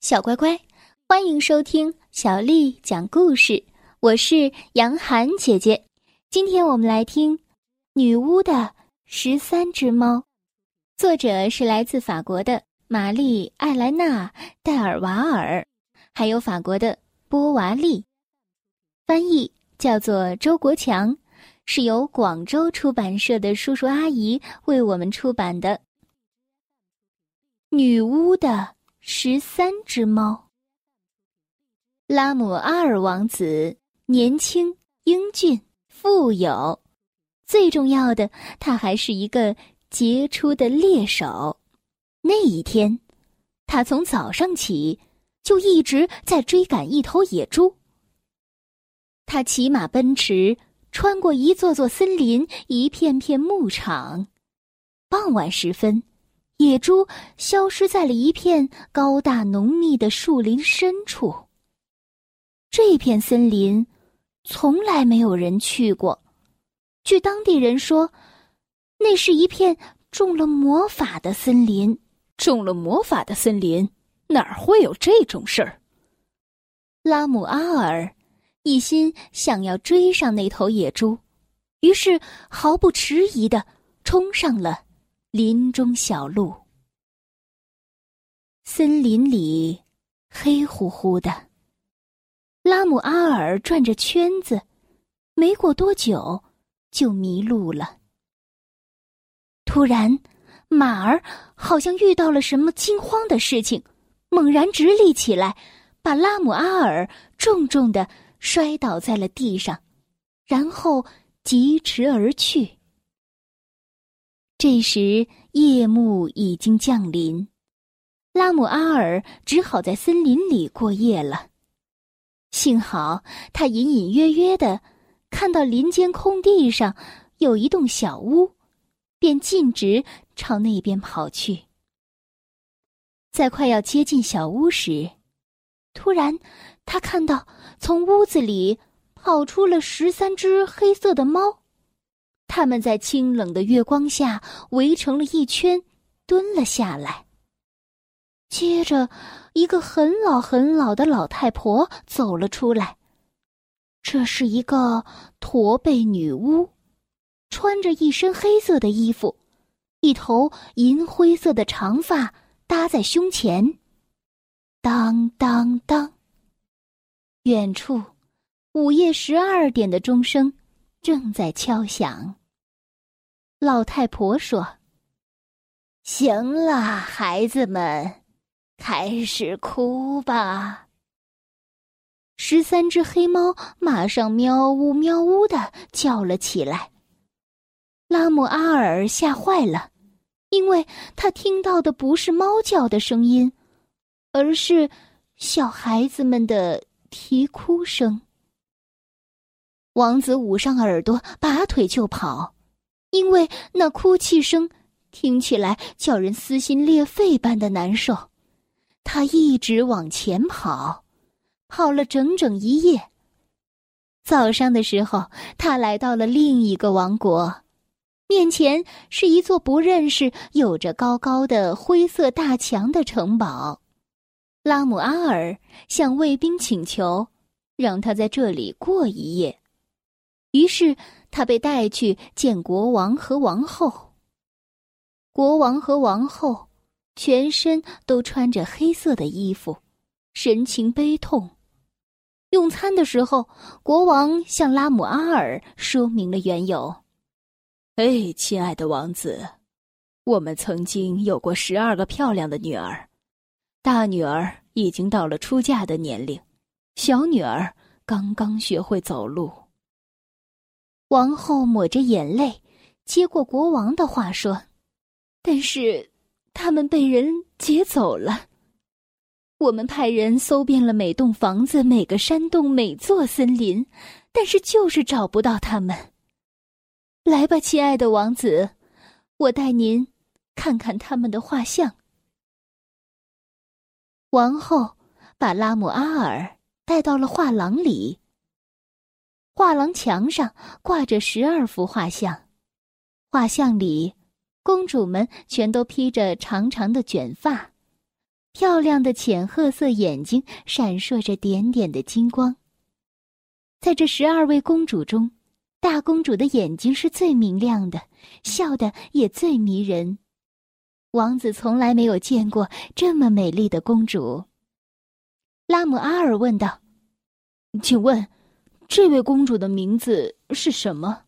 小乖乖，欢迎收听小丽讲故事。我是杨涵姐姐。今天我们来听《女巫的十三只猫》，作者是来自法国的玛丽·艾莱娜·戴尔瓦尔，还有法国的波娃利，翻译叫做周国强，是由广州出版社的叔叔阿姨为我们出版的《女巫的》。十三只猫。拉姆阿尔王子年轻、英俊、富有，最重要的，他还是一个杰出的猎手。那一天，他从早上起就一直在追赶一头野猪。他骑马奔驰，穿过一座座森林，一片片牧场。傍晚时分。野猪消失在了一片高大浓密的树林深处。这片森林从来没有人去过，据当地人说，那是一片中了魔法的森林。中了魔法的森林，哪儿会有这种事儿？拉姆阿尔一心想要追上那头野猪，于是毫不迟疑的冲上了。林中小路，森林里黑乎乎的。拉姆阿尔转着圈子，没过多久就迷路了。突然，马儿好像遇到了什么惊慌的事情，猛然直立起来，把拉姆阿尔重重的摔倒在了地上，然后疾驰而去。这时夜幕已经降临，拉姆阿尔只好在森林里过夜了。幸好他隐隐约约的看到林间空地上有一栋小屋，便径直朝那边跑去。在快要接近小屋时，突然他看到从屋子里跑出了十三只黑色的猫。他们在清冷的月光下围成了一圈，蹲了下来。接着，一个很老很老的老太婆走了出来。这是一个驼背女巫，穿着一身黑色的衣服，一头银灰色的长发搭在胸前。当当当！远处，午夜十二点的钟声正在敲响。老太婆说：“行了，孩子们，开始哭吧。”十三只黑猫马上喵呜喵呜的叫了起来。拉姆阿尔吓坏了，因为他听到的不是猫叫的声音，而是小孩子们的啼哭声。王子捂上耳朵，拔腿就跑。因为那哭泣声听起来叫人撕心裂肺般的难受，他一直往前跑，跑了整整一夜。早上的时候，他来到了另一个王国，面前是一座不认识、有着高高的灰色大墙的城堡。拉姆阿尔向卫兵请求，让他在这里过一夜。于是他被带去见国王和王后。国王和王后全身都穿着黑色的衣服，神情悲痛。用餐的时候，国王向拉姆阿尔说明了缘由：“哎，亲爱的王子，我们曾经有过十二个漂亮的女儿，大女儿已经到了出嫁的年龄，小女儿刚刚学会走路。”王后抹着眼泪，接过国王的话说：“但是，他们被人劫走了。我们派人搜遍了每栋房子、每个山洞、每座森林，但是就是找不到他们。来吧，亲爱的王子，我带您看看他们的画像。”王后把拉姆阿尔带到了画廊里。画廊墙上挂着十二幅画像，画像里，公主们全都披着长长的卷发，漂亮的浅褐色眼睛闪烁着点点的金光。在这十二位公主中，大公主的眼睛是最明亮的，笑得也最迷人。王子从来没有见过这么美丽的公主。拉姆阿尔问道：“请问，这位公主的名字是什么？”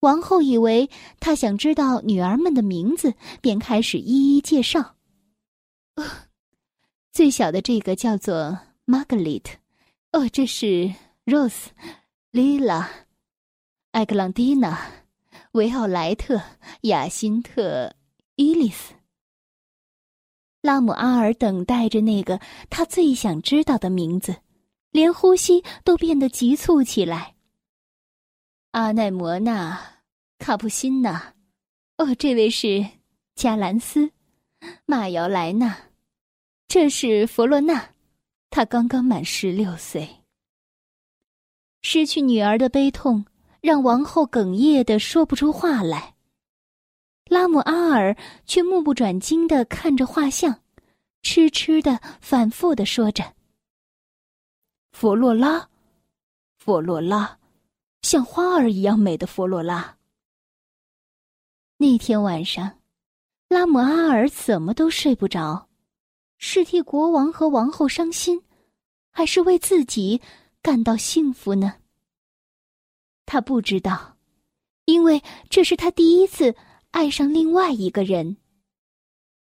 王后以为她想知道女儿们的名字，便开始一一介绍。最小的这个叫做玛格丽特，哦，这是 Rose、Lila、艾格朗蒂娜、维奥莱特、雅辛特。伊丽丝，拉姆阿尔等待着那个他最想知道的名字，连呼吸都变得急促起来。阿奈摩娜、卡布辛娜，哦，这位是加兰斯、马瑶莱娜，这是弗洛娜，她刚刚满十六岁。失去女儿的悲痛让王后哽咽的说不出话来。拉姆阿尔却目不转睛的看着画像，痴痴的反复的说着：“佛洛拉，佛洛拉，像花儿一样美的佛洛拉。”那天晚上，拉姆阿尔怎么都睡不着，是替国王和王后伤心，还是为自己感到幸福呢？他不知道，因为这是他第一次。爱上另外一个人。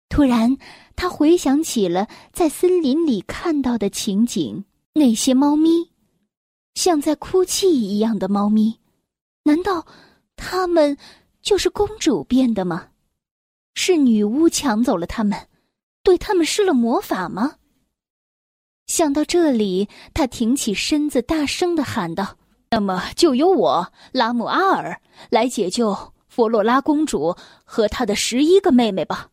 突然，他回想起了在森林里看到的情景：那些猫咪，像在哭泣一样的猫咪，难道他们就是公主变的吗？是女巫抢走了他们，对他们施了魔法吗？想到这里，他挺起身子，大声的喊道：“那么，就由我拉姆阿尔来解救。”弗洛拉公主和她的十一个妹妹吧。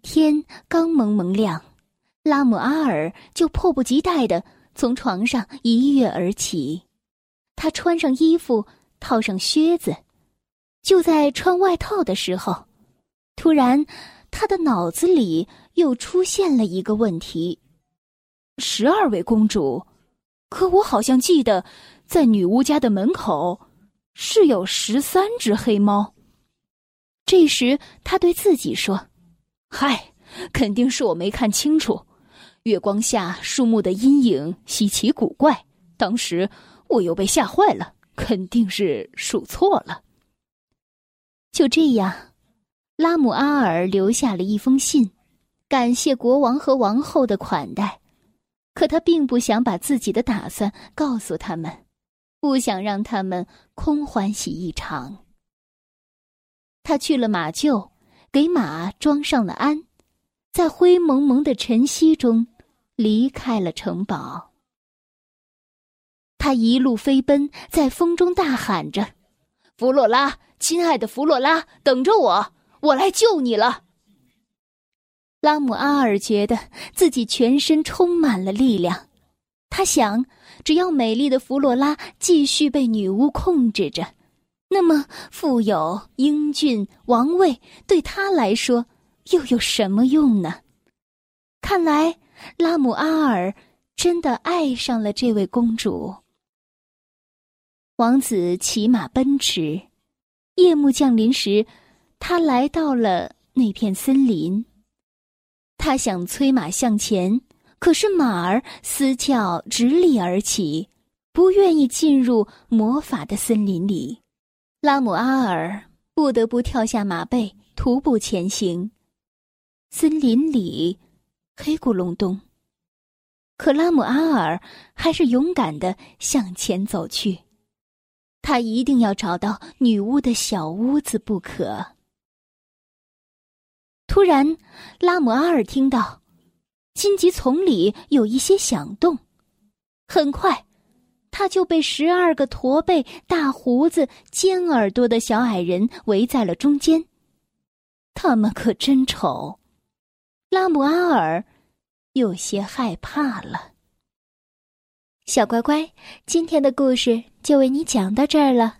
天刚蒙蒙亮，拉姆阿尔就迫不及待的从床上一跃而起。他穿上衣服，套上靴子，就在穿外套的时候，突然，他的脑子里又出现了一个问题：十二位公主，可我好像记得，在女巫家的门口。是有十三只黑猫。这时，他对自己说：“嗨，肯定是我没看清楚。月光下树木的阴影稀奇古怪，当时我又被吓坏了，肯定是数错了。”就这样，拉姆阿尔留下了一封信，感谢国王和王后的款待，可他并不想把自己的打算告诉他们。不想让他们空欢喜一场。他去了马厩，给马装上了鞍，在灰蒙蒙的晨曦中离开了城堡。他一路飞奔，在风中大喊着：“弗洛拉，亲爱的弗洛拉，等着我，我来救你了。”拉姆阿尔觉得自己全身充满了力量。他想，只要美丽的弗洛拉继续被女巫控制着，那么富有、英俊、王位对他来说又有什么用呢？看来，拉姆阿尔真的爱上了这位公主。王子骑马奔驰，夜幕降临时，他来到了那片森林。他想催马向前。可是马儿嘶叫直立而起，不愿意进入魔法的森林里。拉姆阿尔不得不跳下马背，徒步前行。森林里黑咕隆咚，可拉姆阿尔还是勇敢的向前走去。他一定要找到女巫的小屋子不可。突然，拉姆阿尔听到。荆棘丛里有一些响动，很快，他就被十二个驼背、大胡子、尖耳朵的小矮人围在了中间。他们可真丑，拉姆阿尔有些害怕了。小乖乖，今天的故事就为你讲到这儿了。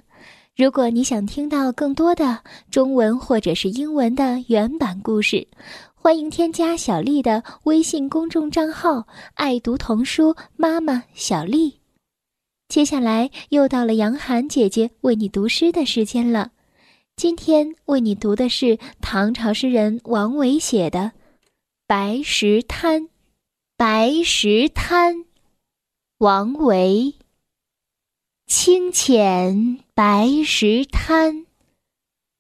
如果你想听到更多的中文或者是英文的原版故事，欢迎添加小丽的微信公众账号“爱读童书妈妈小丽”。接下来又到了杨涵姐姐为你读诗的时间了。今天为你读的是唐朝诗人王维写的《白石滩》。白石滩，王维。清浅白石滩，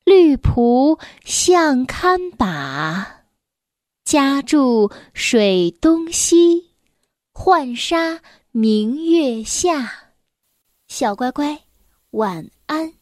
绿蒲向堪把。家住水东西，浣纱明月下。小乖乖，晚安。